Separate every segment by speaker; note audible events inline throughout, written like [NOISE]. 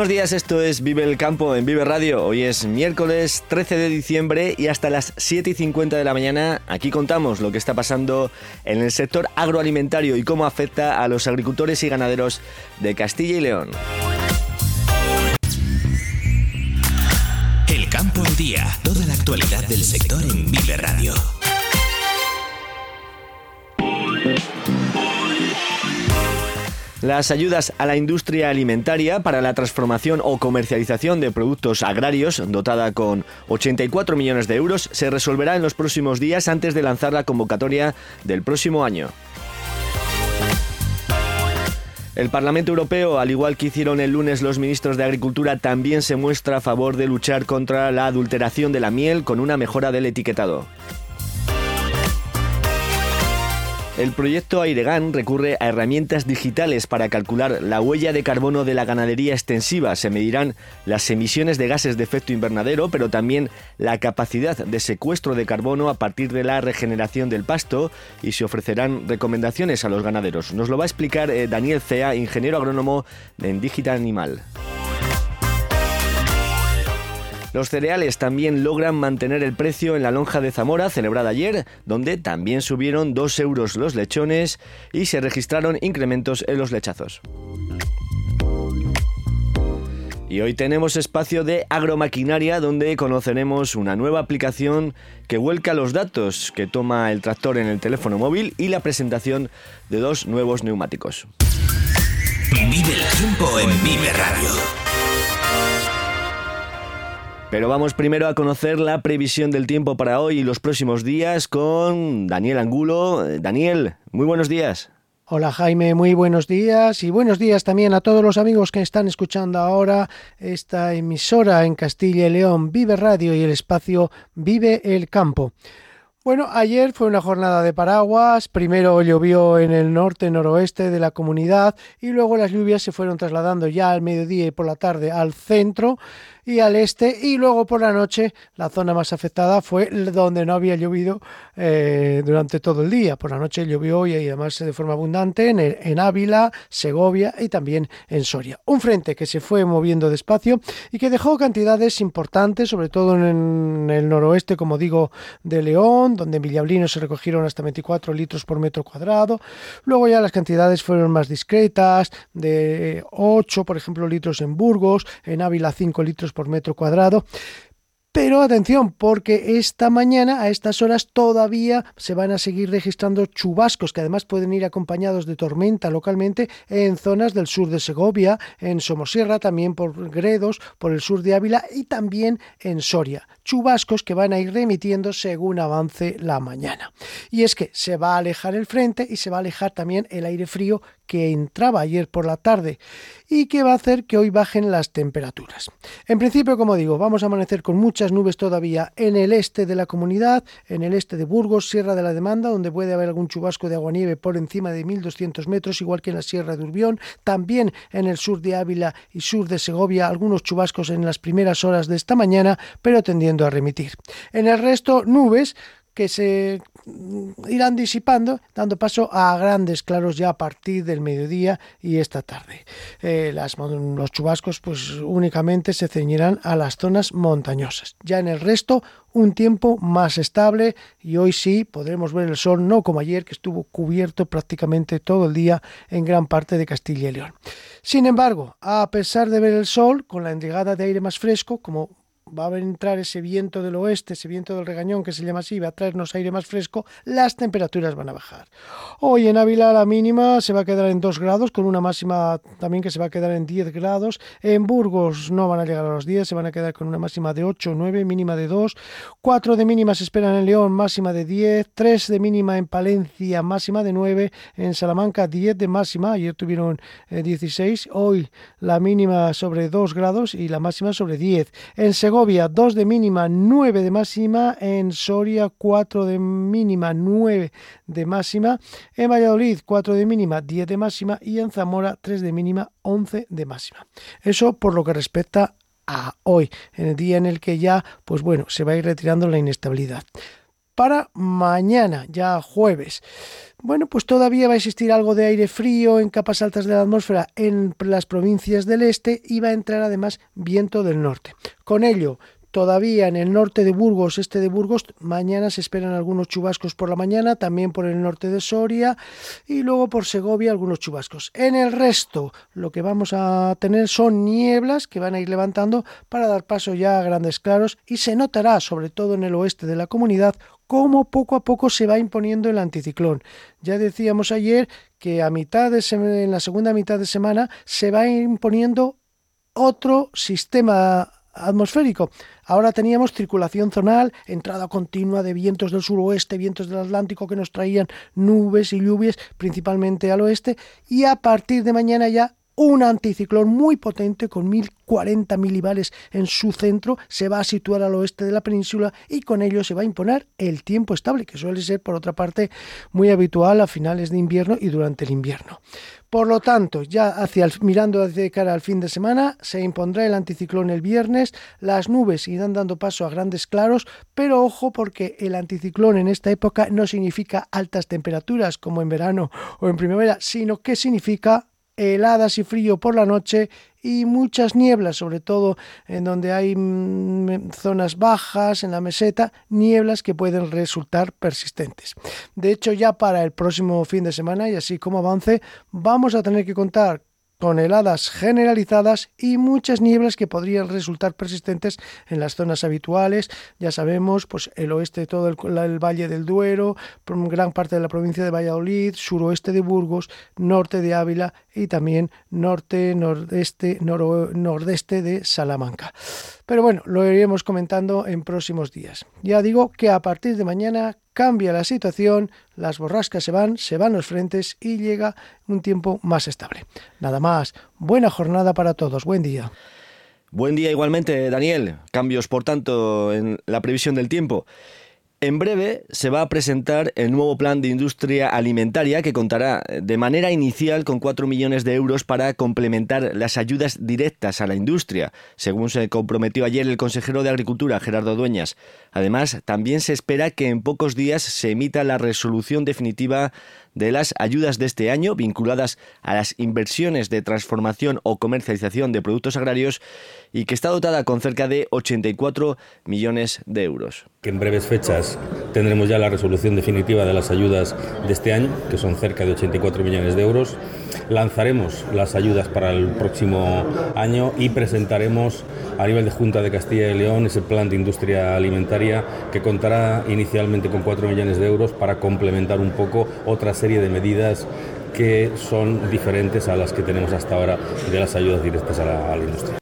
Speaker 1: Buenos días, esto es Vive el Campo en Vive Radio. Hoy es miércoles 13 de diciembre y hasta las 7 y 50 de la mañana aquí contamos lo que está pasando en el sector agroalimentario y cómo afecta a los agricultores y ganaderos de Castilla y León.
Speaker 2: El Campo al Día, toda la actualidad del sector en Vive Radio.
Speaker 1: Las ayudas a la industria alimentaria para la transformación o comercialización de productos agrarios, dotada con 84 millones de euros, se resolverá en los próximos días antes de lanzar la convocatoria del próximo año. El Parlamento Europeo, al igual que hicieron el lunes los ministros de Agricultura, también se muestra a favor de luchar contra la adulteración de la miel con una mejora del etiquetado. El proyecto Airegan recurre a herramientas digitales para calcular la huella de carbono de la ganadería extensiva. Se medirán las emisiones de gases de efecto invernadero, pero también la capacidad de secuestro de carbono a partir de la regeneración del pasto y se ofrecerán recomendaciones a los ganaderos. Nos lo va a explicar eh, Daniel Cea, ingeniero agrónomo en Digital Animal. Los cereales también logran mantener el precio en la lonja de Zamora celebrada ayer, donde también subieron 2 euros los lechones y se registraron incrementos en los lechazos. Y hoy tenemos espacio de agromaquinaria donde conoceremos una nueva aplicación que vuelca los datos que toma el tractor en el teléfono móvil y la presentación de dos nuevos neumáticos.
Speaker 2: Vive el tiempo en Vive Radio.
Speaker 1: Pero vamos primero a conocer la previsión del tiempo para hoy y los próximos días con Daniel Angulo. Daniel, muy buenos días.
Speaker 3: Hola Jaime, muy buenos días y buenos días también a todos los amigos que están escuchando ahora esta emisora en Castilla y León, Vive Radio y el espacio Vive el Campo. Bueno, ayer fue una jornada de paraguas. Primero llovió en el norte, noroeste de la comunidad y luego las lluvias se fueron trasladando ya al mediodía y por la tarde al centro y al este y luego por la noche la zona más afectada fue donde no había llovido eh, durante todo el día. Por la noche llovió y además de forma abundante en, en Ávila, Segovia y también en Soria. Un frente que se fue moviendo despacio y que dejó cantidades importantes, sobre todo en el noroeste, como digo, de León, donde en Villablino se recogieron hasta 24 litros por metro cuadrado. Luego ya las cantidades fueron más discretas, de 8, por ejemplo, litros en Burgos, en Ávila 5 litros por metro cuadrado. Pero atención, porque esta mañana a estas horas todavía se van a seguir registrando chubascos que además pueden ir acompañados de tormenta localmente en zonas del sur de Segovia, en Somosierra, también por Gredos, por el sur de Ávila y también en Soria. Chubascos que van a ir remitiendo según avance la mañana. Y es que se va a alejar el frente y se va a alejar también el aire frío que entraba ayer por la tarde y que va a hacer que hoy bajen las temperaturas. En principio, como digo, vamos a amanecer con muchas nubes todavía en el este de la comunidad, en el este de Burgos, Sierra de la Demanda, donde puede haber algún chubasco de agua-nieve por encima de 1200 metros, igual que en la Sierra de Urbión, también en el sur de Ávila y sur de Segovia, algunos chubascos en las primeras horas de esta mañana, pero tendiendo a remitir. En el resto, nubes que se irán disipando, dando paso a grandes claros ya a partir del mediodía y esta tarde. Eh, los chubascos pues únicamente se ceñirán a las zonas montañosas. Ya en el resto un tiempo más estable y hoy sí podremos ver el sol, no como ayer que estuvo cubierto prácticamente todo el día en gran parte de Castilla y León. Sin embargo, a pesar de ver el sol, con la entrada de aire más fresco, como va a entrar ese viento del oeste, ese viento del regañón que se llama así, va a traernos aire más fresco, las temperaturas van a bajar. Hoy en Ávila la mínima se va a quedar en 2 grados, con una máxima también que se va a quedar en 10 grados. En Burgos no van a llegar a los 10, se van a quedar con una máxima de 8 o 9, mínima de 2. 4 de mínima se esperan en León, máxima de 10. 3 de mínima en Palencia, máxima de 9. En Salamanca 10 de máxima, ayer tuvieron 16. Eh, Hoy la mínima sobre 2 grados y la máxima sobre 10. En Segovia 2 de mínima, 9 de máxima, en Soria 4 de mínima, 9 de máxima, en Valladolid 4 de mínima, 10 de máxima y en Zamora 3 de mínima, 11 de máxima. Eso por lo que respecta a hoy, en el día en el que ya, pues bueno, se va a ir retirando la inestabilidad. Para mañana, ya jueves. Bueno, pues todavía va a existir algo de aire frío en capas altas de la atmósfera en las provincias del este y va a entrar además viento del norte. Con ello, todavía en el norte de Burgos, este de Burgos, mañana se esperan algunos chubascos por la mañana, también por el norte de Soria y luego por Segovia algunos chubascos. En el resto, lo que vamos a tener son nieblas que van a ir levantando para dar paso ya a grandes claros y se notará, sobre todo en el oeste de la comunidad, cómo poco a poco se va imponiendo el anticiclón. Ya decíamos ayer que a mitad de en la segunda mitad de semana se va imponiendo otro sistema atmosférico. Ahora teníamos circulación zonal, entrada continua de vientos del suroeste, vientos del Atlántico que nos traían nubes y lluvias, principalmente al oeste, y a partir de mañana ya un anticiclón muy potente con 1040 milibares en su centro se va a situar al oeste de la península y con ello se va a imponer el tiempo estable, que suele ser por otra parte muy habitual a finales de invierno y durante el invierno. Por lo tanto, ya hacia mirando hacia cara al fin de semana, se impondrá el anticiclón el viernes, las nubes irán dando paso a grandes claros, pero ojo porque el anticiclón en esta época no significa altas temperaturas como en verano o en primavera, sino que significa heladas y frío por la noche y muchas nieblas, sobre todo en donde hay mm, zonas bajas, en la meseta, nieblas que pueden resultar persistentes. De hecho, ya para el próximo fin de semana y así como avance, vamos a tener que contar con heladas generalizadas y muchas nieblas que podrían resultar persistentes en las zonas habituales. Ya sabemos, pues el oeste, todo el, Valle del Duero, gran parte de la provincia de Valladolid, suroeste de Burgos, norte de Ávila y también norte, nordeste, nordeste de Salamanca. Pero bueno, lo iremos comentando en próximos días. Ya digo que a partir de mañana cambia la situación, las borrascas se van, se van los frentes y llega un tiempo más estable. Nada más, buena jornada para todos, buen día.
Speaker 1: Buen día igualmente, Daniel. Cambios, por tanto, en la previsión del tiempo. En breve se va a presentar el nuevo plan de industria alimentaria que contará de manera inicial con 4 millones de euros para complementar las ayudas directas a la industria, según se comprometió ayer el consejero de Agricultura, Gerardo Dueñas. Además, también se espera que en pocos días se emita la resolución definitiva de las ayudas de este año vinculadas a las inversiones de transformación o comercialización de productos agrarios y que está dotada con cerca de 84 millones de euros.
Speaker 4: En breves fechas tendremos ya la resolución definitiva de las ayudas de este año, que son cerca de 84 millones de euros. Lanzaremos las ayudas para el próximo año y presentaremos a nivel de Junta de Castilla y León ese plan de industria alimentaria que contará inicialmente con 4 millones de euros para complementar un poco otras serie de medidas que son diferentes a las que tenemos hasta ahora de las ayudas directas a la, industria.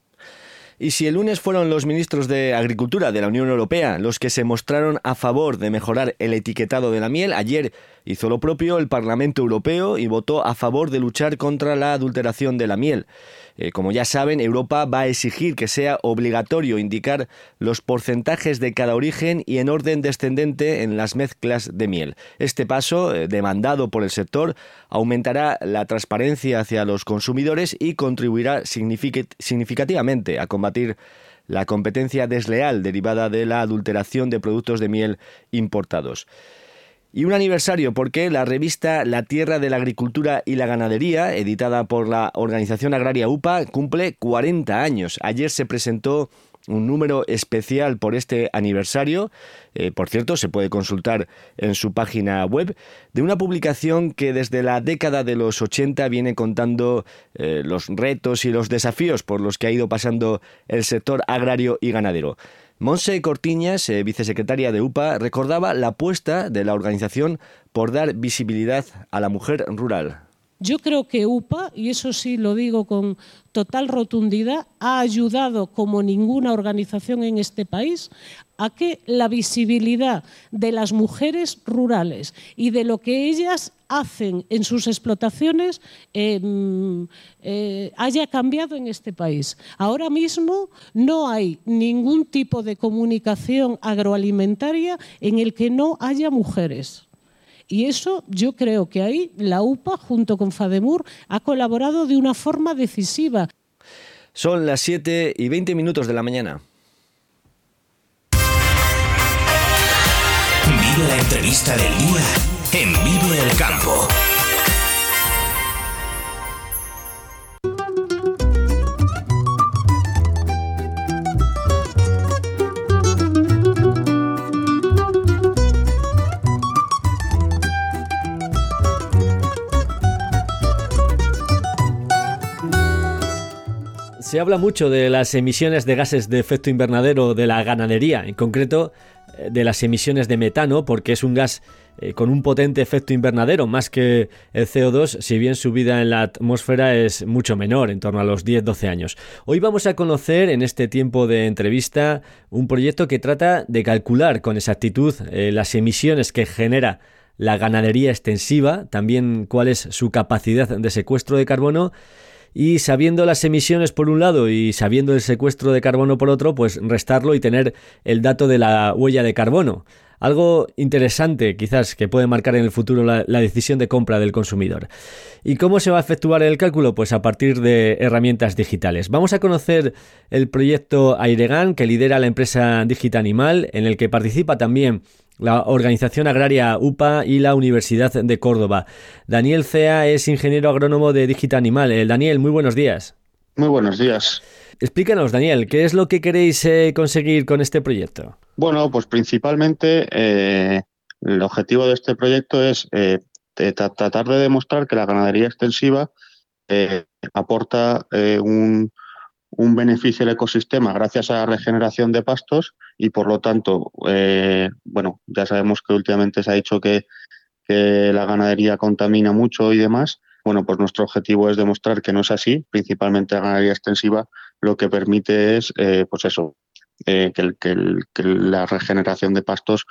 Speaker 1: Y si el lunes fueron los ministros de Agricultura de la Unión Europea los que se mostraron a favor de mejorar el etiquetado de la miel, ayer hizo lo propio el Parlamento Europeo y votó a favor de luchar contra la adulteración de la miel. Eh, como ya saben, Europa va a exigir que sea obligatorio indicar los porcentajes de cada origen y en orden descendente en las mezclas de miel. Este paso, eh, demandado por el sector, aumentará la transparencia hacia los consumidores y contribuirá significativamente a combatir la competencia desleal derivada de la adulteración de productos de miel importados. Y un aniversario porque la revista La Tierra de la Agricultura y la Ganadería, editada por la organización agraria UPA, cumple 40 años. Ayer se presentó
Speaker 5: un número especial por este aniversario. Eh, por cierto, se puede consultar en su página web de una publicación que desde la década de los 80 viene contando eh, los retos y los desafíos por los que ha ido pasando el sector agrario y ganadero. Monse Cortiñas, vicesecretaria de UPA, recordaba la apuesta de la organización por dar visibilidad a la mujer rural.
Speaker 6: Yo creo que UPA, y eso sí lo digo con total rotundidad, ha ayudado como ninguna organización en este país a que la visibilidad de las mujeres rurales y de lo que ellas hacen en sus explotaciones em, eh, haya cambiado en este país. Ahora mismo no hay ningún tipo de comunicación agroalimentaria en el que no haya mujeres. Y eso yo creo que ahí la UPA, junto con FADEMUR, ha colaborado de una forma decisiva.
Speaker 5: Son las 7 y 20 minutos de la mañana.
Speaker 2: Vive la entrevista del día en Vive el Campo.
Speaker 5: Se habla mucho de las emisiones de gases de efecto invernadero de la ganadería, en concreto eh, de las emisiones de metano, porque es un gas eh, con un potente efecto invernadero, más que el CO2, si bien su vida en la atmósfera es mucho menor, en torno a los 10-12 años. Hoy vamos a conocer en este tiempo de entrevista un proyecto que trata de calcular con exactitud eh, las emisiones que genera la ganadería extensiva, también cuál es su capacidad de secuestro de carbono y sabiendo las emisiones por un lado y sabiendo el secuestro de carbono por otro, pues restarlo y tener el dato de la huella de carbono. Algo interesante quizás que puede marcar en el futuro la, decisión de compra del consumidor. ¿Y cómo se va a efectuar el cálculo? Pues a partir de herramientas digitales. Vamos a conocer el proyecto Airegan que lidera la empresa Digita Animal, en el que participa también la Organización Agraria UPA y la Universidad de Córdoba. Daniel Cea es ingeniero agrónomo de Digita Animal. Eh, Daniel, muy buenos días.
Speaker 7: Muy buenos días.
Speaker 5: Explícanos, Daniel, ¿qué es lo que queréis eh, conseguir con este proyecto?
Speaker 7: Bueno, pues principalmente eh, el objetivo de este proyecto es tratar de demostrar que la ganadería extensiva aporta un, un beneficio al ecosistema gracias a la regeneración de pastos y por lo tanto, eh, bueno, ya sabemos que últimamente se ha dicho que, la ganadería contamina mucho y demás. Bueno, pues nuestro objetivo es demostrar que no es así, principalmente la ganadería extensiva lo que permite es, eh, pues eso, eh, que, que, la regeneración de pastos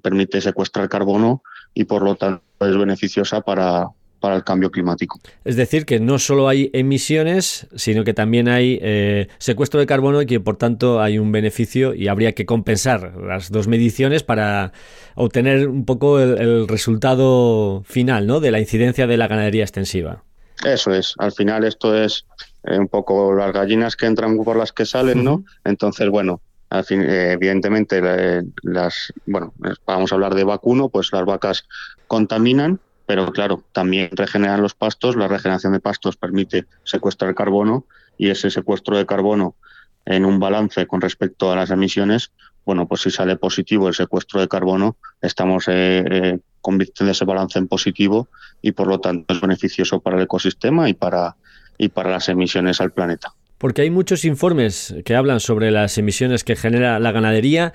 Speaker 7: permite secuestrar carbono y por lo tanto es beneficiosa para, para el cambio climático.
Speaker 5: Es decir, que no solo hay emisiones, sino que también hay eh, secuestro de carbono y que por tanto hay un beneficio y habría que compensar las dos mediciones para obtener un poco el, resultado final ¿no? de la incidencia de la ganadería extensiva.
Speaker 7: Eso es, al final esto es eh, un poco las gallinas que entran por las que salen, ¿no? Entonces, bueno, al fin, eh, evidentemente las, bueno, vamos a hablar de vacuno, pues las vacas contaminan, pero claro, también regeneran los pastos, la regeneración de pastos permite secuestrar carbono y ese secuestro de carbono en un balance con respecto a las emisiones, bueno, pues si sale positivo el secuestro de carbono, estamos eh, eh, convirtiendo ese balance en positivo y por lo tanto es beneficioso para el ecosistema y para, y para las emisiones al planeta.
Speaker 5: Porque hay muchos informes que hablan sobre las emisiones que genera la ganadería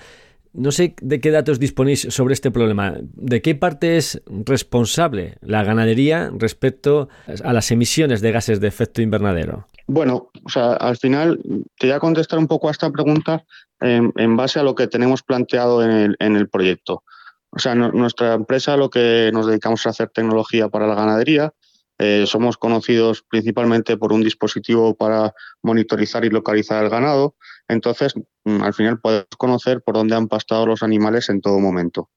Speaker 5: no sé de qué datos disponéis sobre este problema. ¿De qué parte es responsable la ganadería respecto a las emisiones de gases de efecto invernadero?
Speaker 7: Bueno, o sea, al final te voy a contestar un poco a esta pregunta en, base a lo que tenemos planteado en el, proyecto. O sea, nuestra empresa lo que nos dedicamos a hacer tecnología para la ganadería eh, somos conocidos principalmente por un dispositivo para monitorizar y localizar el ganado. Entonces, mm, al final podemos conocer por dónde han pastado los animales en todo momento.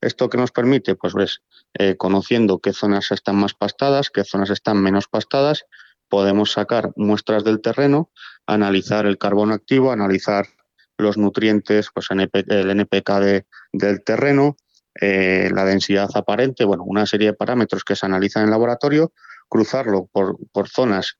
Speaker 7: ¿Esto que nos permite? Pues ves, eh, conociendo qué zonas están más pastadas, qué zonas están menos pastadas, podemos sacar muestras del terreno, analizar el carbono activo, analizar los nutrientes, pues el NPK del terreno, eh, la densidad aparente, bueno, una serie de parámetros que se analizan en laboratorio, cruzarlo por, por zonas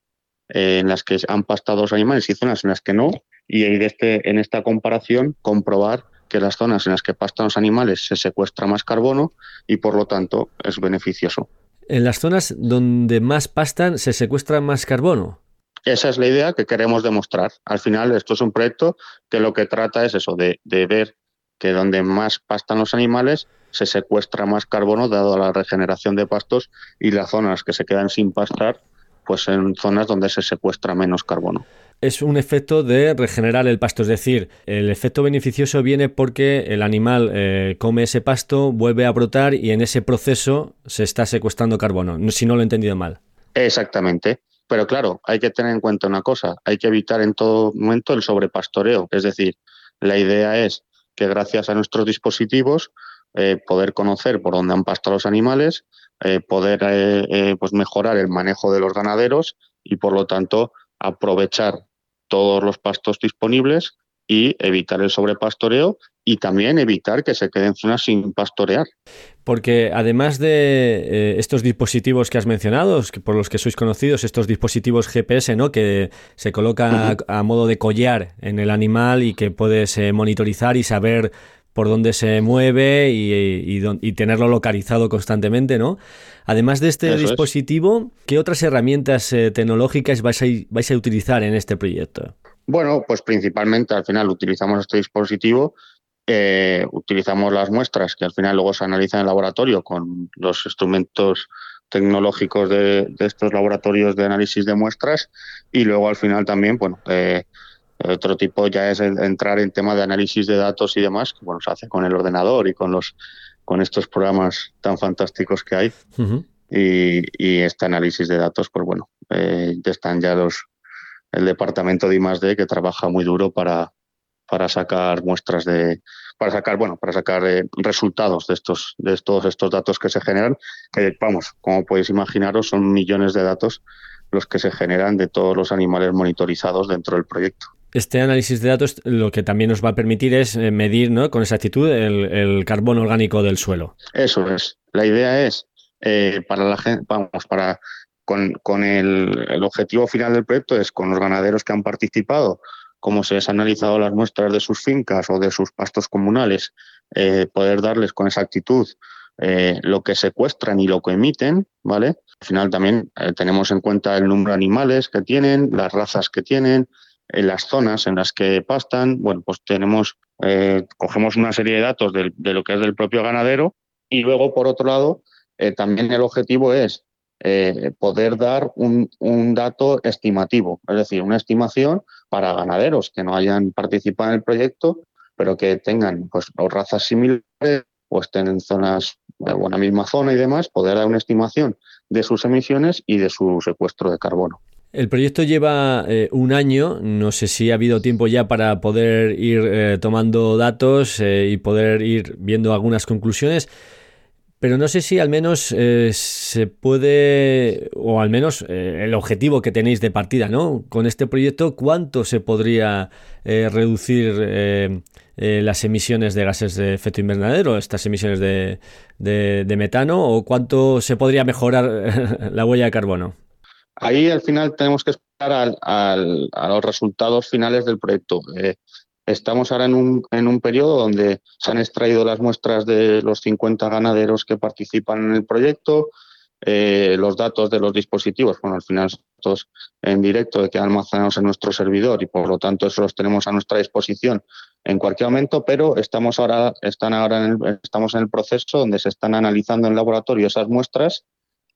Speaker 7: eh, en las que han pastado los animales y zonas en las que no, y este, en esta comparación comprobar que las zonas en las que pastan los animales se secuestra más carbono y por lo tanto es beneficioso.
Speaker 5: En las zonas donde más pastan se secuestra más carbono.
Speaker 7: Esa es la idea que queremos demostrar. Al final, esto es un proyecto que lo que trata es eso, de, de ver que donde más pastan los animales se secuestra más carbono dado a la regeneración de pastos y las zonas que se quedan sin pastar, pues en zonas donde se secuestra menos carbono.
Speaker 5: Es un efecto de regenerar el pasto, es decir, el efecto beneficioso viene porque el animal eh, come ese pasto, vuelve a brotar y en ese proceso se está secuestrando carbono, si no lo he entendido mal.
Speaker 7: Exactamente. Pero claro, hay que tener en cuenta una cosa, hay que evitar en todo momento el sobrepastoreo, es decir, la idea es que gracias a nuestros dispositivos eh, poder conocer por dónde han pastado los animales, eh, poder eh, pues mejorar el manejo de los ganaderos y por lo tanto aprovechar todos los pastos disponibles y evitar el sobrepastoreo y también evitar que se queden zonas sin pastorear.
Speaker 5: Porque además de estos dispositivos que has mencionado, por los que sois conocidos, estos dispositivos GPS, ¿no? Que se colocan a, modo de collar en el animal y que puedes monitorizar y saber por dónde se mueve y, tenerlo localizado constantemente, ¿no? Además de este dispositivo, ¿qué otras herramientas eh, tecnológicas vais a, vais a utilizar en este proyecto?
Speaker 7: Bueno, pues principalmente al final utilizamos este dispositivo, eh, utilizamos las muestras que al final luego se analizan en el laboratorio con los instrumentos tecnológicos de, estos laboratorios de análisis de muestras y luego al final también, bueno, eh, otro tipo ya es entrar en tema de análisis de datos y demás, que bueno, se hace con el ordenador y con los con estos programas tan fantásticos que hay. y, este análisis de datos, pues bueno, eh, están ya los el departamento de I+D que trabaja muy duro para, para sacar muestras de para sacar bueno para sacar eh, resultados de estos de todos estos datos que se generan que vamos como podéis imaginaros son millones de datos los que se generan de todos los animales monitorizados dentro del proyecto
Speaker 5: este análisis de datos lo que también nos va a permitir es eh, medir ¿no? con exactitud el, el carbono orgánico del suelo.
Speaker 7: Eso es. La idea es eh, para la gente, vamos, para con, con el, objetivo final del proyecto es con los ganaderos que han participado, cómo se les han analizado las muestras de sus fincas o de sus pastos comunales, eh, poder darles con exactitud eh, lo que secuestran y lo que emiten, ¿vale? Al final también eh, tenemos en cuenta el número de animales que tienen, las razas que tienen, en las zonas en las que pastan, bueno, pues tenemos, eh, cogemos una serie de datos de, lo que es del propio ganadero y luego, por otro lado, eh, también el objetivo es eh, poder dar un, un, dato estimativo, es decir, una estimación para ganaderos que no hayan participado en el proyecto, pero que tengan pues, o razas similares o estén en zonas de una misma zona y demás, poder dar una estimación de sus emisiones y de su secuestro de carbono.
Speaker 5: El proyecto lleva eh, un año, no sé si ha habido tiempo ya para poder ir eh, tomando datos eh, y poder ir viendo algunas conclusiones, pero no sé si al menos se puede, o al menos el objetivo que tenéis de partida, ¿no? Con este proyecto, ¿cuánto se podría reducir las emisiones de gases de efecto invernadero, estas emisiones de, de metano, o cuánto se podría mejorar [LAUGHS] la huella de carbono?
Speaker 7: Ahí al final tenemos que esperar a los resultados finales del proyecto. Eh, estamos ahora en un, en un periodo donde se han extraído las muestras de los 50 ganaderos que participan en el proyecto, eh, los datos de los dispositivos, bueno, al final estos en directo de que almacenamos en nuestro servidor y por lo tanto eso los tenemos a nuestra disposición en cualquier momento, pero estamos ahora, están ahora en el, estamos en el proceso donde se están analizando en laboratorio esas muestras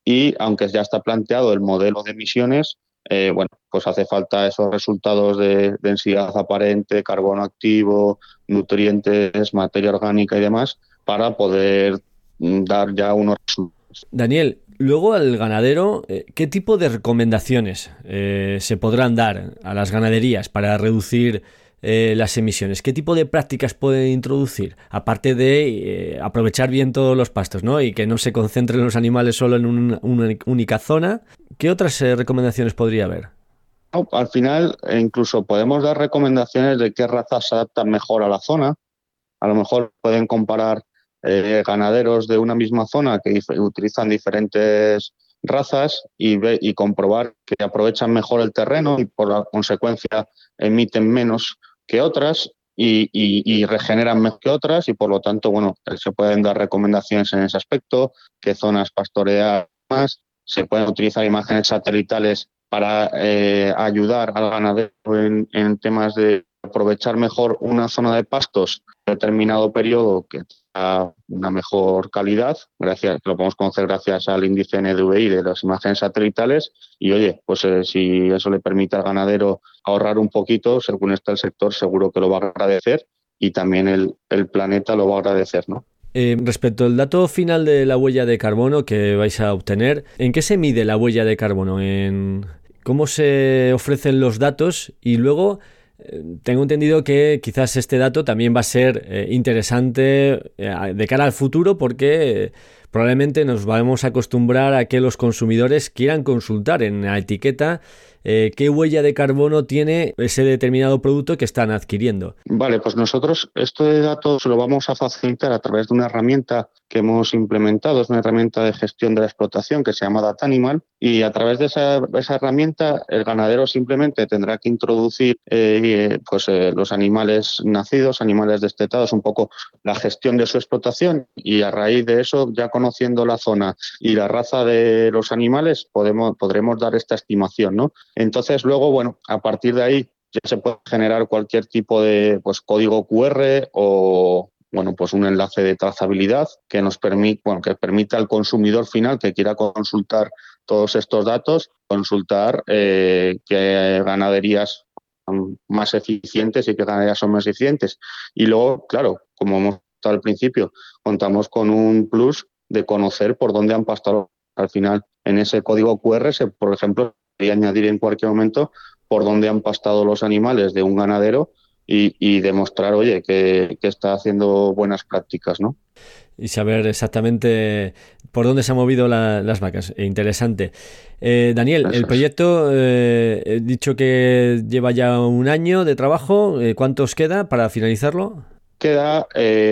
Speaker 7: y aunque ya está planteado el modelo de emisiones, eh, bueno, pues hace falta esos resultados de densidad aparente, carbono activo, nutrientes, materia orgánica y demás para poder mm, dar ya unos resultados.
Speaker 5: Daniel, luego al ganadero, eh, ¿qué tipo de recomendaciones eh, se podrán dar a las ganaderías para reducir eh, las emisiones? ¿Qué tipo de prácticas pueden introducir? Aparte de eh, aprovechar bien todos los pastos, ¿no? Y que no se concentren los animales solo en una, única zona. ¿Qué otras eh, recomendaciones podría haber?
Speaker 7: al final, incluso podemos dar recomendaciones de qué razas se adaptan mejor a la zona. A lo mejor pueden comparar ganaderos de una misma zona que utilizan diferentes razas y, y comprobar que aprovechan mejor el terreno y por la consecuencia emiten menos que otras y, regeneran mejor que otras y por lo tanto, bueno, se pueden dar recomendaciones en ese aspecto, qué zonas pastorear más, se pueden utilizar imágenes satelitales para eh, ayudar al ganadero en, temas de aprovechar mejor una zona de pastos en determinado periodo que tenga una mejor calidad, gracias, lo podemos conocer gracias al índice NDVI de las imágenes satelitales y oye, pues eh, si eso le permite al ganadero ahorrar un poquito, según está el sector, seguro que lo va a agradecer y también el, el planeta lo va a agradecer, ¿no?
Speaker 5: Eh, respecto al dato final de la huella de carbono que vais a obtener, ¿en qué se mide la huella de carbono? ¿En cómo se ofrecen los datos? Y luego tengo entendido que quizás este dato también va a ser eh, interesante de cara al futuro porque probablemente nos vamos a acostumbrar a que los consumidores quieran consultar en la etiqueta eh, qué huella de carbono tiene ese determinado producto que están adquiriendo.
Speaker 7: Vale, pues nosotros este dato se lo vamos a facilitar a través de una herramienta que hemos implementado, es una herramienta de gestión de la explotación que se llama Data Animal y a través de esa, herramienta el ganadero simplemente tendrá que introducir eh, pues, eh, los animales nacidos, animales destetados, un poco la gestión de su explotación y a raíz de eso, ya conociendo la zona y la raza de los animales, podemos, podremos dar esta estimación. ¿no? Entonces, luego, bueno, a partir de ahí ya se puede generar cualquier tipo de pues, código QR o bueno, pues un enlace de trazabilidad que nos permite, bueno, que permita al consumidor final que quiera consultar todos estos datos, consultar eh, qué ganaderías son más eficientes y qué ganaderías son más eficientes. Y luego, claro, como hemos estado al principio, contamos con un plus de conocer por dónde han pastado. Al final, en ese código QR, se, por ejemplo, y añadir en cualquier momento por dónde han pastado los animales de un ganadero y, demostrar, oye, que, está haciendo buenas prácticas, ¿no?
Speaker 5: Y saber exactamente por dónde se han movido las vacas. E interesante. Eh, Daniel, el proyecto, eh, he dicho que lleva ya un año de trabajo. Eh, ¿Cuántos queda para finalizarlo?
Speaker 7: Queda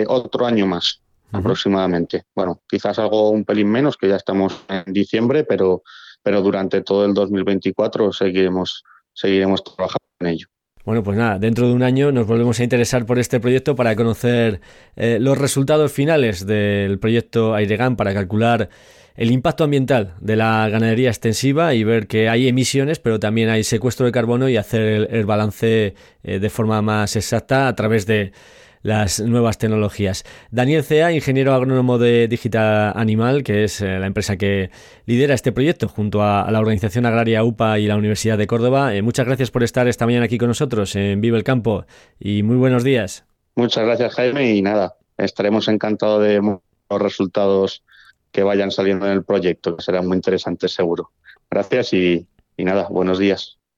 Speaker 7: otro año más, aproximadamente. Bueno, quizás algo un pelín menos, que ya estamos en diciembre, pero pero durante todo el 2024 seguiremos, seguiremos trabajando en ello.
Speaker 5: Bueno, pues nada, dentro de un año nos volvemos a interesar por este proyecto para conocer eh, los resultados finales del proyecto Airegan para calcular el impacto ambiental de la ganadería extensiva y ver que hay emisiones, pero también hay secuestro de carbono y hacer el, balance eh, de forma más exacta a través de las nuevas tecnologías. Daniel Cea, ingeniero agrónomo de Digital Animal, que es eh, la empresa que lidera este proyecto junto a, la organización agraria UPA y la Universidad de Córdoba. Eh, muchas gracias por estar esta mañana aquí con nosotros en Vive el Campo y muy buenos días.
Speaker 7: Muchas gracias Jaime y nada, estaremos encantados de los resultados que vayan saliendo en el proyecto, que serán muy interesantes seguro. Gracias y nada, buenos días.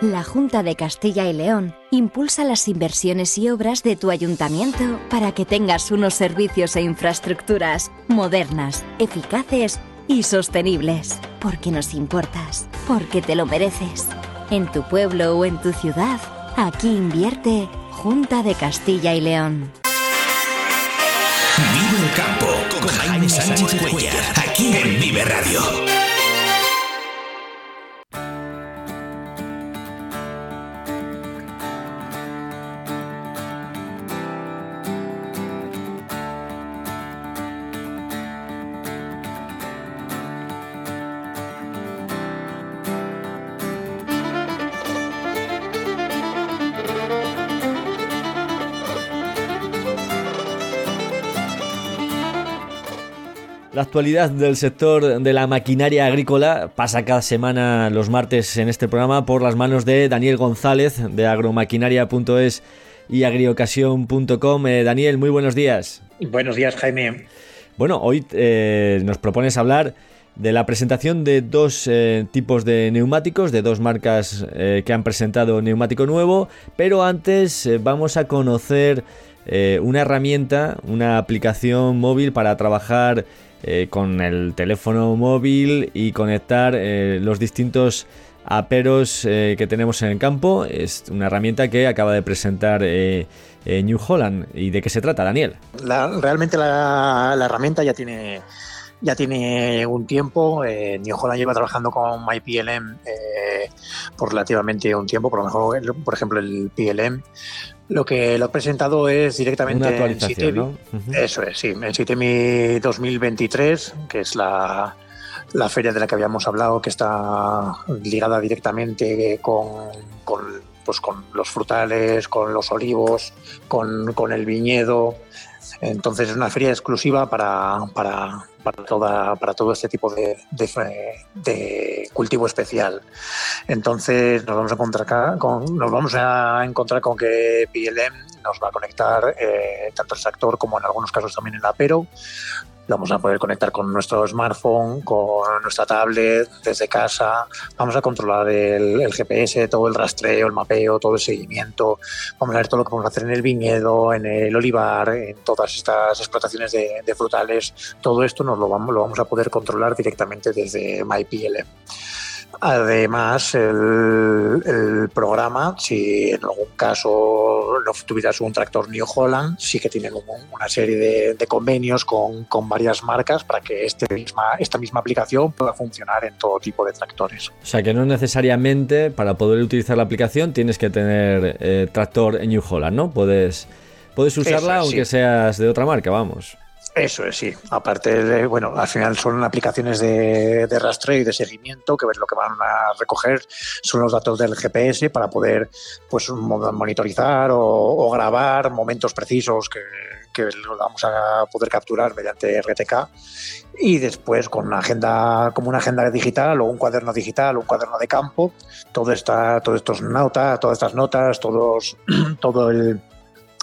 Speaker 8: La Junta de Castilla y León impulsa las inversiones y obras de tu ayuntamiento para que tengas unos servicios e infraestructuras modernas, eficaces y sostenibles. Porque nos importas, porque te lo mereces. En tu pueblo o en tu ciudad, aquí invierte Junta de Castilla y León.
Speaker 2: Vive el campo con Jaime Sánchez aquí en Vive Radio.
Speaker 5: La actualidad del sector de la maquinaria agrícola pasa cada semana los martes en este programa por las manos de Daniel González de agromaquinaria.es y agriocasión.com. Eh, Daniel, muy buenos días.
Speaker 9: Buenos días, Jaime.
Speaker 5: Bueno, hoy eh, nos propones hablar de la presentación de dos eh, tipos de neumáticos, de dos marcas que han presentado neumático nuevo, pero antes vamos a conocer una herramienta, una aplicación móvil para trabajar con el teléfono móvil y conectar los distintos aperos que tenemos en el campo. Es una herramienta que acaba de presentar New Holland. ¿Y de qué se trata, Daniel?
Speaker 9: realmente la herramienta ya tiene ya tiene un tiempo. Eh, New Holland lleva trabajando con MyPLM eh, por relativamente un tiempo, por lo mejor, por ejemplo, el PLM. Lo que lo ha presentado es directamente en Citemi. Eso es, sí, en Citemi 2023, que es la, la feria de la que habíamos hablado, que está ligada directamente con, con, pues con los frutales, con los olivos, con, con el viñedo. Entonces es una feria exclusiva para, para, para, toda, para todo este tipo de, de, cultivo especial. Entonces nos vamos a encontrar con, nos vamos a encontrar con que PLM nos va a conectar eh, tanto el sector como en algunos casos también el apero vamos a poder conectar con nuestro smartphone, con nuestra tablet, desde casa. Vamos a controlar el, GPS, todo el rastreo, el mapeo, todo el seguimiento. Vamos a ver todo lo que podemos hacer en el viñedo, en el olivar, en todas estas explotaciones de, de frutales. Todo esto nos lo vamos, lo vamos a poder controlar directamente desde MyPLM. Además, el, programa, si en algún caso no tuvieras un tractor New Holland, sí que tienen una serie de, convenios con, varias marcas para que este misma, esta misma aplicación pueda funcionar en todo tipo de tractores.
Speaker 5: O sea que no necesariamente para poder utilizar la aplicación tienes que tener eh, tractor New Holland, ¿no? Puedes, puedes usarla aunque seas de otra marca, vamos.
Speaker 9: Eso es, sí. Aparte, de, bueno, al final son aplicaciones de, rastreo y de seguimiento que lo que van a recoger son los datos del GPS para poder pues monitorizar o, grabar momentos precisos que, que vamos a poder capturar mediante RTK y después con una agenda como una agenda digital o un cuaderno digital o un cuaderno de campo todo esta todos estos todas estas notas todos [CLEARS THROAT] todo el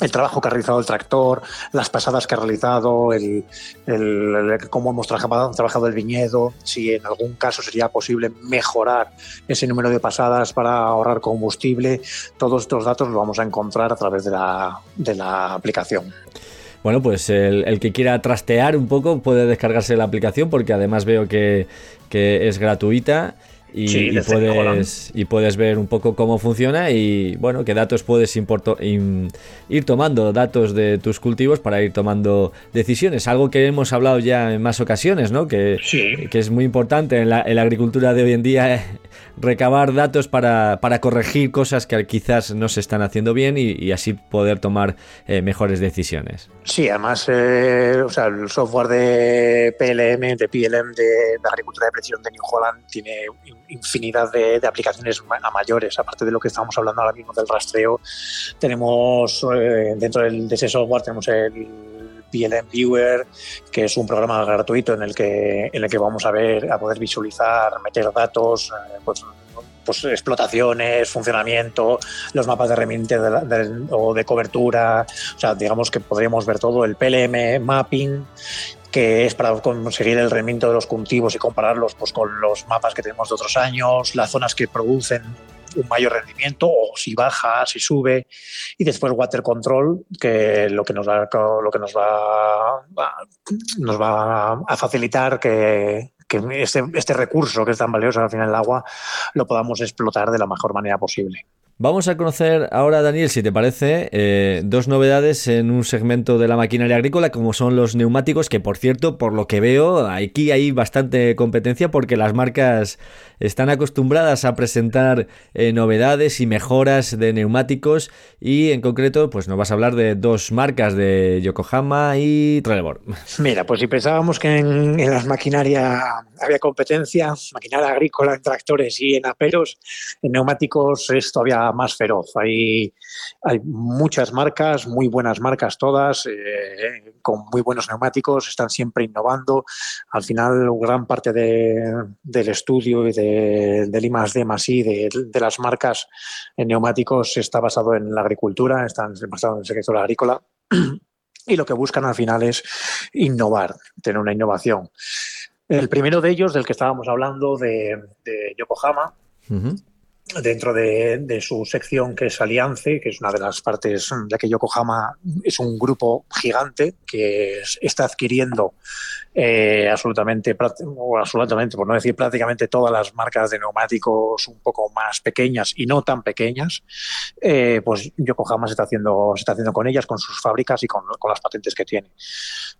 Speaker 9: el trabajo que ha realizado el tractor, las pasadas que ha realizado, el, cómo hemos trabajado, trabajado, el viñedo, si en algún caso sería posible mejorar ese número de pasadas para ahorrar combustible. Todos estos datos los vamos a encontrar a través de la, de la aplicación.
Speaker 5: Bueno, pues el, que quiera trastear un poco puede descargarse la aplicación porque además veo que, que es gratuita y, puedes, y puedes ver un poco cómo funciona y bueno, qué datos puedes ir tomando, datos de tus cultivos para ir tomando decisiones. Algo que hemos hablado ya en más ocasiones, ¿no? Que, que es muy importante en la, en la, agricultura de hoy en día [LAUGHS] recabar datos para, para, corregir cosas que quizás no se están haciendo bien y, así poder tomar eh, mejores decisiones.
Speaker 9: Sí, además eh, o sea, el software de PLM, de PLM de, agricultura de precisión de New Holland tiene infinidad de, aplicaciones a mayores, aparte de lo que estamos hablando ahora mismo del rastreo. Tenemos eh, dentro del, de ese software tenemos el PLM Viewer, que es un programa gratuito en el que, en el que vamos a ver, a poder visualizar, meter datos, eh, pues, pues, explotaciones, funcionamiento, los mapas de remiente o de cobertura, o sea, digamos que podríamos ver todo, el PLM Mapping, que es para conseguir el rendimiento de los cultivos y compararlos pues, con los mapas que tenemos de otros años, las zonas que producen un mayor rendimiento o si baja, si sube y después water control que lo que nos va, lo que nos va, nos va a facilitar que, este, este recurso que es tan valioso al final el agua lo podamos explotar de la mejor manera posible.
Speaker 5: Vamos a conocer ahora, Daniel, si te parece, eh, dos novedades en un segmento de la maquinaria agrícola, como son los neumáticos, que por cierto, por lo que veo, aquí hay bastante competencia porque las marcas están acostumbradas a presentar eh, novedades y mejoras de neumáticos y en concreto, pues nos vas a hablar de dos marcas, de Yokohama y Trelleborg.
Speaker 9: Mira, pues si pensábamos que en, en las maquinaria había competencia, maquinaria agrícola en tractores y en aperos, en neumáticos es todavía más feroz. Hay, hay muchas marcas, muy buenas marcas todas, eh, con muy buenos neumáticos, están siempre innovando. Al final, gran parte del estudio y de, del I de, de las marcas en neumáticos está basado en la agricultura, están basado en el sector agrícola. Y lo que buscan al final es innovar, tener una innovación. El primero de ellos, del que estábamos hablando, de, Yokohama, dentro de, su sección que es Aliance, que es una de las partes de que Yokohama es un grupo gigante que está adquiriendo eh, absolutamente, o absolutamente, por no decir prácticamente todas las marcas de neumáticos un poco más pequeñas y no tan pequeñas, eh, pues Yokohama se está haciendo, se está haciendo con ellas, con sus fábricas y con, las patentes que tiene.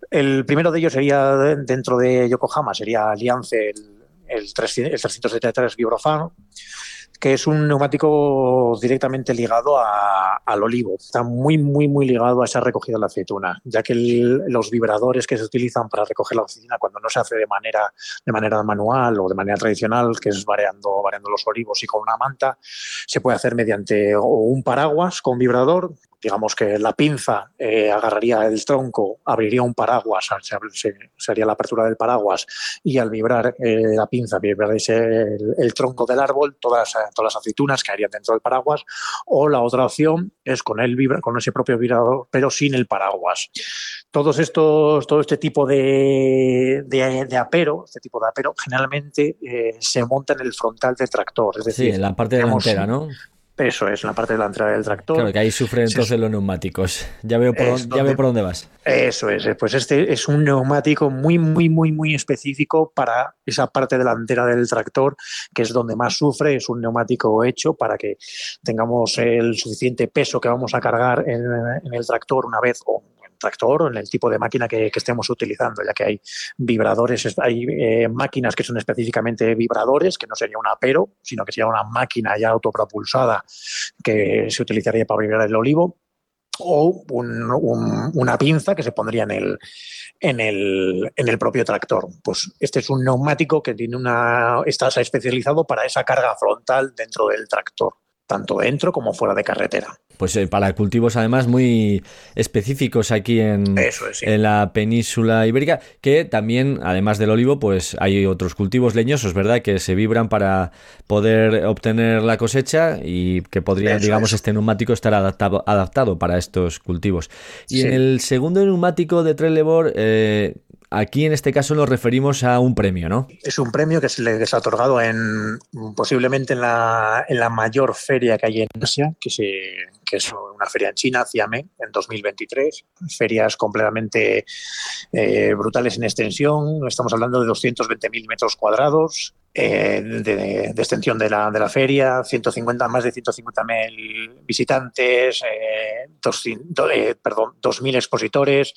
Speaker 9: El primero de ellos sería dentro de Yokohama, sería Aliance el, el, 373 Vibrofan que es un neumático directamente ligado al olivo. Está muy, muy, muy ligado a esa recogida de la aceituna, ya que los vibradores que se utilizan para recoger la aceituna cuando no se hace de manera, de manera manual o de manera tradicional, que es variando, variando los olivos y con una manta, se puede hacer mediante un paraguas con vibrador, digamos que la pinza eh, agarraría el tronco, abriría un paraguas, se, haría la apertura del paraguas y al vibrar eh, la pinza vibraría el, el, tronco del árbol, todas, todas las aceitunas caerían dentro del paraguas. O la otra opción es con, el vibra, con ese propio vibrador, pero sin el paraguas. Todos estos, todo este tipo de, de, apero, este tipo de apero, generalmente eh, se monta en el frontal del tractor. Es decir,
Speaker 5: sí, en la parte delantera, ¿no?
Speaker 9: Eso es, en la parte de la entrada del tractor.
Speaker 5: Claro, que ahí sufren entonces los neumáticos. Ya veo, por, dónde, ya veo por dónde vas.
Speaker 9: Eso es, pues este es un neumático muy, muy, muy, muy específico para esa parte delantera del tractor, que es donde más sufre. Es un neumático hecho para que tengamos el suficiente peso que vamos a cargar en, en el tractor una vez o tractor o en el tipo de máquina que, estemos utilizando, ya que hay vibradores, hay eh, máquinas que son específicamente vibradores, que no sería un apero, sino que sería una máquina ya autopropulsada que se utilizaría para vibrar el olivo o una pinza que se pondría en el, en el, en el propio tractor. Pues este es un neumático que tiene una, está especializado para esa carga frontal dentro del tractor, tanto dentro como fuera de carretera
Speaker 5: pues eh, para cultivos además muy específicos aquí en, en la península ibérica, que también, además del olivo, pues hay otros cultivos leñosos, ¿verdad?, que se vibran para poder obtener la cosecha y que podría, digamos, este neumático estar adaptado, adaptado para estos cultivos. Y en el segundo neumático de Trelleborg, eh, Aquí en este caso nos referimos a un premio, ¿no?
Speaker 9: Es un premio que se le ha otorgado en posiblemente en la, en la mayor feria que hay en Asia, que, se, es una feria en China, Xiamen, en 2023. Ferias completamente eh, brutales en extensión. Estamos hablando de 220.000 metros cuadrados, eh, de, extensión de la, de la, feria, 150, más de 150.000 visitantes, eh, eh perdón, 2.000 expositores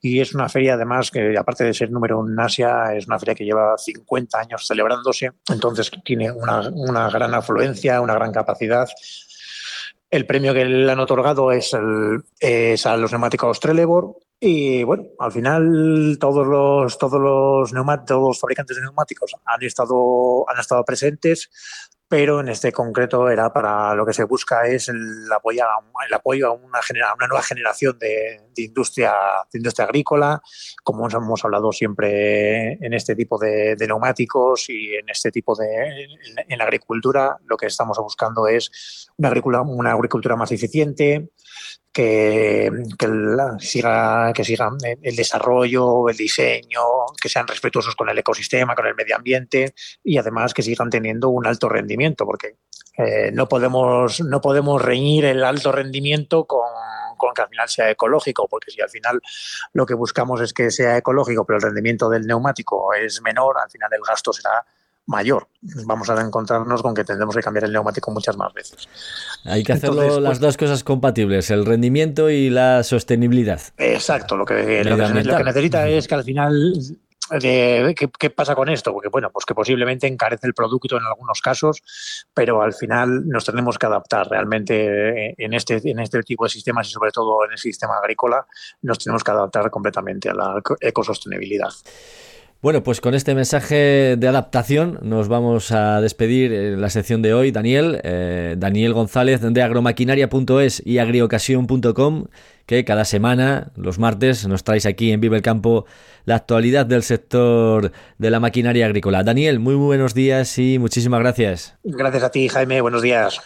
Speaker 9: y es una feria además que aparte de ser número uno en Asia, es una feria que lleva 50 años celebrándose, entonces tiene una, una gran afluencia, una gran capacidad. El premio que le han otorgado es, el, es a los neumáticos Trelleborg, y bueno, al final todos los, todos los neumáticos, todos los fabricantes de neumáticos han estado, han estado presentes, pero en este concreto era para lo que se busca es el apoyo a, el apoyo a una, una nueva generación de, industria, de industria agrícola, como hemos hablado siempre en este tipo de, neumáticos y en este tipo de en, la agricultura, lo que estamos buscando es una agricultura, una agricultura más eficiente, que, siga, que siga el desarrollo, el diseño, que sean respetuosos con el ecosistema, con el medio ambiente y además que sigan teniendo un alto rendimiento, porque eh, no, podemos, no podemos reñir el alto rendimiento con que al final sea ecológico, porque si al final lo que buscamos es que sea ecológico, pero el rendimiento del neumático es menor, al final el gasto será mayor. Vamos a encontrarnos con que tendremos que cambiar el neumático muchas más veces.
Speaker 5: Hay que hacerlo las pues dos cosas compatibles, el rendimiento y la sostenibilidad.
Speaker 9: Exacto, lo que, lo que, necesita es que al final ¿qué, ¿qué, pasa con esto? Porque bueno, pues que posiblemente encarece el producto en algunos casos, pero al final nos tenemos que adaptar realmente en este, en este tipo de sistemas y sobre todo en el sistema agrícola, nos tenemos que adaptar completamente a la ecosostenibilidad.
Speaker 5: Bueno, pues con este mensaje de adaptación nos vamos a despedir en la sección de hoy. Daniel, eh, Daniel González de agromaquinaria.es y agriocasión.com, que cada semana, los martes, nos traes aquí en Vive el Campo la actualidad del sector de la maquinaria agrícola. Daniel, muy buenos días y muchísimas gracias.
Speaker 9: Gracias a ti, Jaime. Buenos días.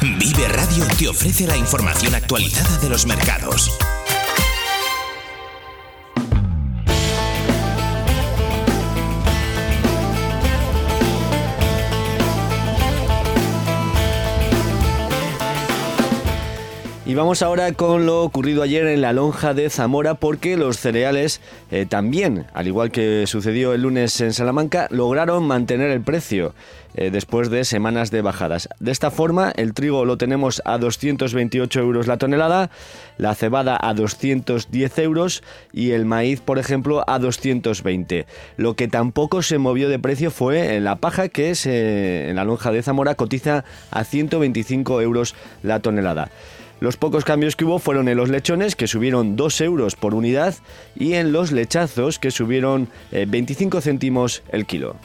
Speaker 2: Vive Radio te ofrece la información actualizada de los mercados
Speaker 1: Y vamos ahora con lo ocurrido ayer en la lonja de Zamora porque los cereales eh, también, al igual que sucedió el lunes en Salamanca, lograron mantener el precio eh, después de semanas de bajadas. De esta forma, el trigo lo tenemos a 228 euros la tonelada, la cebada a 210 euros y el maíz, por ejemplo, a 220. Lo que tampoco se movió de precio fue la paja, que es en la lonja de Zamora cotiza a 125 euros la tonelada. Los pocos cambios que hubo fueron en los lechones, que subieron 2 euros por unidad, y en los lechazos, que subieron 25 eh, céntimos el kilo.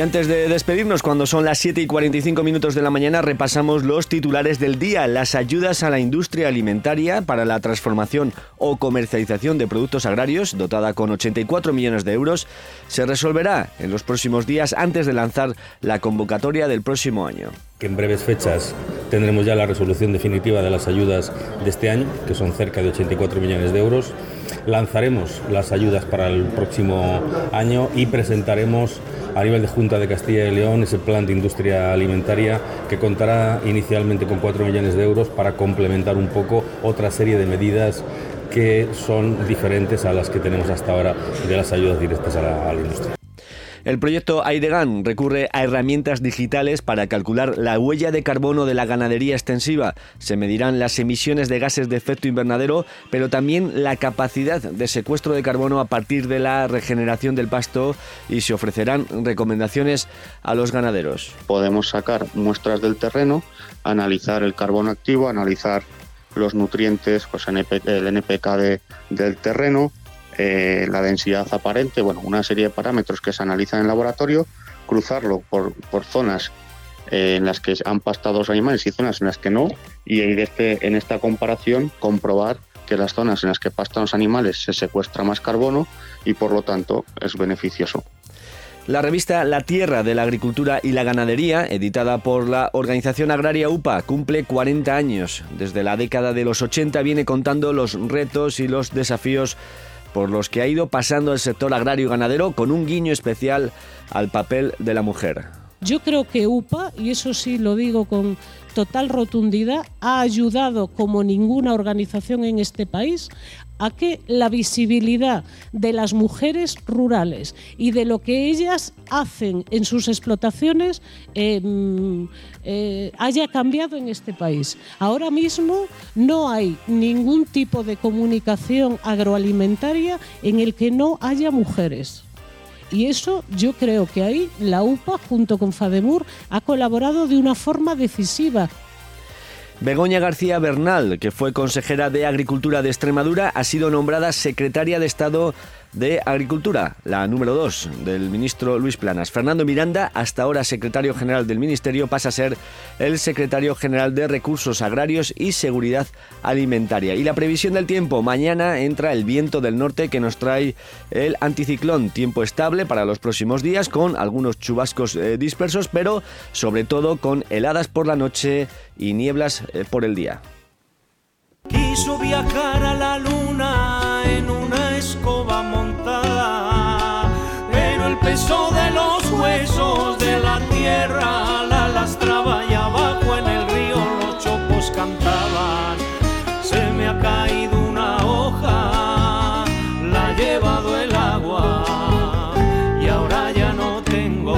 Speaker 1: Y antes de despedirnos, cuando son las 7 y 45 minutos de la mañana, repasamos los titulares del día. Las ayudas a la industria alimentaria para la transformación o comercialización de productos agrarios, dotada con 84 millones de euros, se resolverá en los próximos días antes de lanzar la convocatoria del próximo año.
Speaker 4: Que en breves fechas tendremos ya la resolución definitiva de las ayudas de este año, que son cerca de 84 millones de euros. Lanzaremos las ayudas para el próximo año y presentaremos a nivel de Junta de Castilla y León ese plan de industria alimentaria que contará inicialmente con 4 millones de euros para complementar un poco otra serie de medidas que son diferentes a las que tenemos hasta ahora de las ayudas directas a la, industria.
Speaker 1: El proyecto Aidegan recurre a herramientas digitales para calcular la huella de carbono de la ganadería extensiva. Se medirán las emisiones de gases de efecto invernadero, pero también la capacidad de secuestro de carbono a partir de la regeneración del pasto y se ofrecerán recomendaciones a los ganaderos.
Speaker 7: Podemos sacar muestras del terreno, analizar el carbono activo, analizar los nutrientes, pues el NPK del terreno, eh, la densidad aparente, bueno, una serie de parámetros que se analizan en laboratorio, cruzarlo por, zonas eh, en las que han pastado los animales y zonas en las que no, y este, en esta comparación comprobar que las zonas en las que pastan los animales se secuestra más carbono y por lo tanto es beneficioso.
Speaker 1: La revista La Tierra de la Agricultura y la Ganadería, editada por la organización agraria UPA, cumple 40 años. Desde la década de los 80 viene contando los retos y los desafíos por los que ha ido pasando el sector agrario y ganadero con un guiño especial al papel de la mujer.
Speaker 6: Yo creo que UPA, y eso sí lo digo con total rotundidad, ha ayudado como ninguna organización en este país a que la visibilidad de las mujeres rurales y de lo que ellas hacen en sus explotaciones em, eh, haya cambiado en este país. Ahora mismo no hay ningún tipo de comunicación agroalimentaria en el que no haya mujeres. Y eso yo creo que ahí la UPA junto con FADEMUR ha colaborado de una forma decisiva
Speaker 1: Begoña García Bernal, que fue consejera de Agricultura de Extremadura, ha sido nombrada secretaria de Estado de Agricultura, la número 2 del ministro Luis Planas. Fernando Miranda, hasta ahora secretario general del Ministerio, pasa a ser el secretario general de Recursos Agrarios y Seguridad Alimentaria. Y la previsión del tiempo, mañana entra el viento del norte que nos trae el anticiclón, tiempo estable para los próximos días con algunos chubascos eh, dispersos, pero sobre todo con heladas por la noche y nieblas eh, por el día.
Speaker 10: Quiso viajar a la luna en una la lastraba y abajo en el río los chopos cantaban. Se me ha caído una hoja, la ha llevado el agua y ahora ya no tengo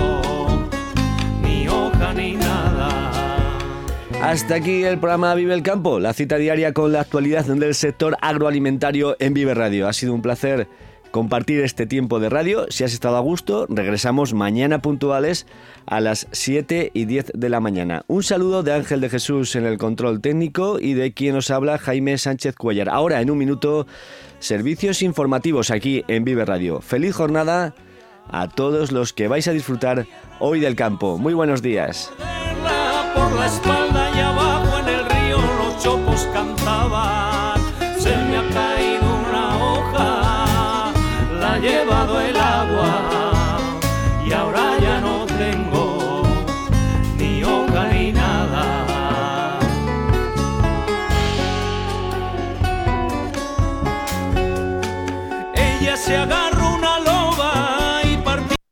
Speaker 10: ni hoja ni nada.
Speaker 1: Hasta aquí el programa Vive el Campo, la cita diaria con la actualidad del sector agroalimentario en Vive Radio. Ha sido un placer compartir este tiempo de radio. Si has estado a gusto, regresamos mañana puntuales a las 7 y 10 de la mañana. Un saludo de Ángel de Jesús en el control técnico y de quien os habla Jaime Sánchez Cuellar. Ahora, en un minuto, servicios informativos aquí en Vive Radio. Feliz jornada a todos los que vais a disfrutar hoy del campo. Muy buenos días.